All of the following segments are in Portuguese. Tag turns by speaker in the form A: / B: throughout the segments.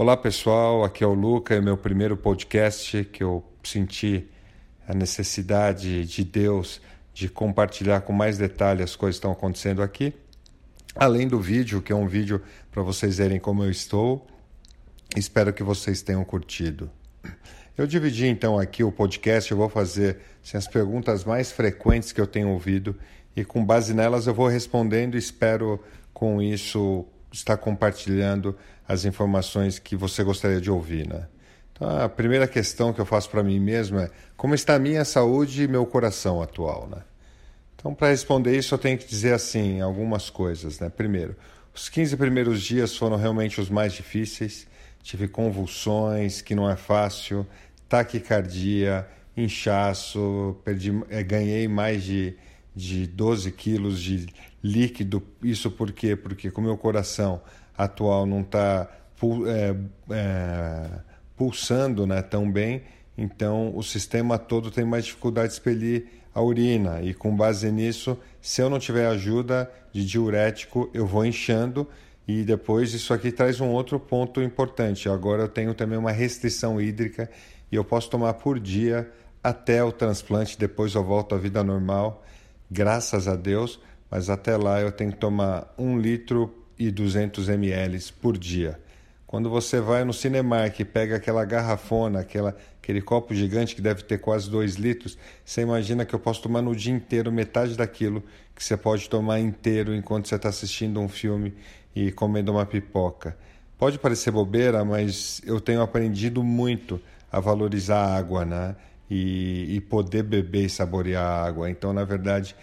A: Olá pessoal, aqui é o Luca, é meu primeiro podcast que eu senti a necessidade de Deus de compartilhar com mais detalhes as coisas que estão acontecendo aqui. Além do vídeo, que é um vídeo para vocês verem como eu estou. Espero que vocês tenham curtido. Eu dividi então aqui o podcast, eu vou fazer assim, as perguntas mais frequentes que eu tenho ouvido e com base nelas eu vou respondendo espero com isso estar compartilhando as informações que você gostaria de ouvir, né? Então, a primeira questão que eu faço para mim mesmo é como está a minha saúde e meu coração atual, né? Então, para responder isso, eu tenho que dizer assim algumas coisas, né? Primeiro, os 15 primeiros dias foram realmente os mais difíceis. Tive convulsões, que não é fácil, taquicardia, inchaço, perdi, é, ganhei mais de, de 12 quilos de líquido. Isso por quê? Porque com o meu coração atual não está é, é, pulsando né, tão bem, então o sistema todo tem mais dificuldade de expelir a urina. E com base nisso, se eu não tiver ajuda de diurético, eu vou inchando. E depois isso aqui traz um outro ponto importante. Agora eu tenho também uma restrição hídrica e eu posso tomar por dia até o transplante. Depois eu volto à vida normal, graças a Deus. Mas até lá eu tenho que tomar um litro e 200 ml por dia. Quando você vai no Cinemark e pega aquela garrafona, aquela, aquele copo gigante que deve ter quase 2 litros, você imagina que eu posso tomar no dia inteiro metade daquilo que você pode tomar inteiro enquanto você está assistindo um filme e comendo uma pipoca. Pode parecer bobeira, mas eu tenho aprendido muito a valorizar a água, né? E, e poder beber e saborear a água. Então, na verdade,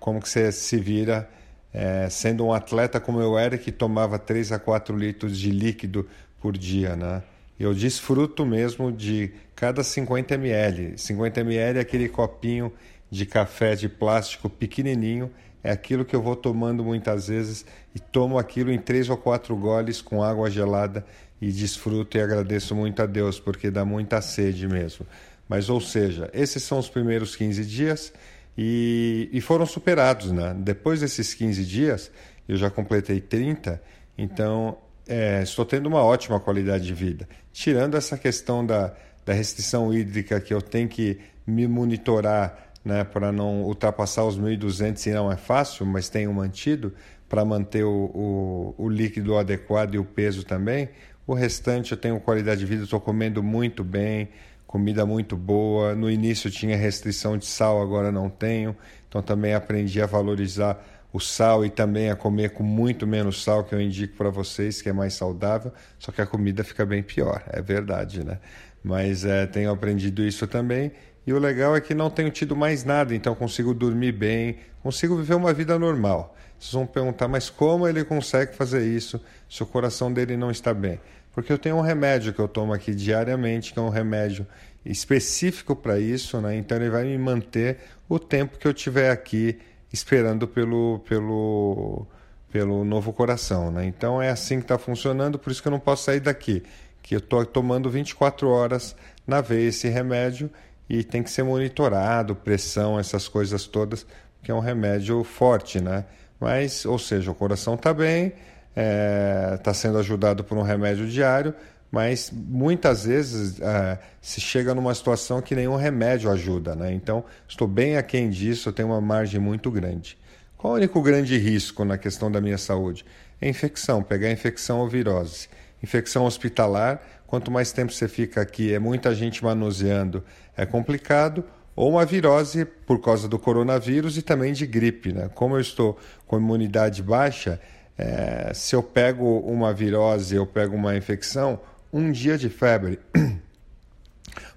A: como que você se vira é, sendo um atleta como eu era, que tomava 3 a 4 litros de líquido por dia, né? Eu desfruto mesmo de cada 50 ml. 50 ml é aquele copinho de café de plástico pequenininho, é aquilo que eu vou tomando muitas vezes e tomo aquilo em três ou quatro goles com água gelada e desfruto e agradeço muito a Deus porque dá muita sede mesmo. Mas, ou seja, esses são os primeiros 15 dias e, e foram superados. Né? Depois desses 15 dias, eu já completei 30, então é, estou tendo uma ótima qualidade de vida. Tirando essa questão da, da restrição hídrica que eu tenho que me monitorar né, para não ultrapassar os 1.200 e não é fácil, mas tenho mantido para manter o, o, o, líquido adequado e o peso também. O restante eu tenho qualidade de vida, estou comendo muito bem, comida muito boa. No início tinha restrição de sal, agora não tenho. Então também aprendi a valorizar o sal e também a comer com muito menos sal, que eu indico para vocês, que é mais saudável. Só que a comida fica bem pior, é verdade, né? Mas é, tenho aprendido isso também. E o legal é que não tenho tido mais nada, então consigo dormir bem, consigo viver uma vida normal. Vocês vão perguntar, mas como ele consegue fazer isso se o coração dele não está bem? Porque eu tenho um remédio que eu tomo aqui diariamente, que é um remédio específico para isso, né? Então ele vai me manter o tempo que eu estiver aqui esperando pelo, pelo, pelo novo coração, né? Então é assim que está funcionando, por isso que eu não posso sair daqui, que eu estou tomando 24 horas na vez esse remédio e tem que ser monitorado, pressão, essas coisas todas, que é um remédio forte, né? Mas, ou seja, o coração está bem, está é, tá sendo ajudado por um remédio diário, mas muitas vezes é, se chega numa situação que nenhum remédio ajuda, né? Então, estou bem aquém disso, tenho uma margem muito grande. Qual o único grande risco na questão da minha saúde? É infecção, pegar infecção ou virose. Infecção hospitalar, quanto mais tempo você fica aqui, é muita gente manuseando, é complicado. Ou uma virose por causa do coronavírus e também de gripe, né? Como eu estou com imunidade baixa, é, se eu pego uma virose, eu pego uma infecção, um dia de febre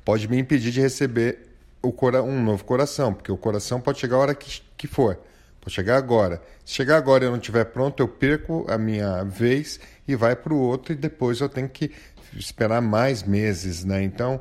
A: pode me impedir de receber um novo coração, porque o coração pode chegar a hora que, que for, pode chegar agora. Se chegar agora e eu não estiver pronto, eu perco a minha vez e vai para o outro, e depois eu tenho que esperar mais meses, né? Então,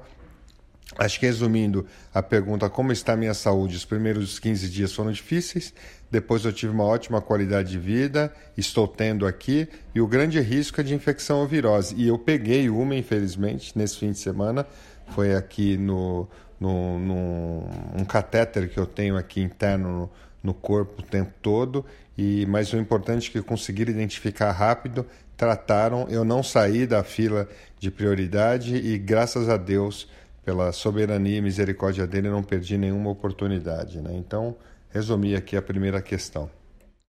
A: Acho que resumindo a pergunta, como está a minha saúde? Os primeiros 15 dias foram difíceis, depois eu tive uma ótima qualidade de vida, estou tendo aqui, e o grande risco é de infecção ou virose. E eu peguei uma, infelizmente, nesse fim de semana, foi aqui no, no, no um catéter que eu tenho aqui interno no, no corpo o tempo todo, E mas o importante é que conseguiram identificar rápido, trataram, eu não saí da fila de prioridade e graças a Deus pela soberania e misericórdia dele não perdi nenhuma oportunidade, né? Então, resumi aqui a primeira questão.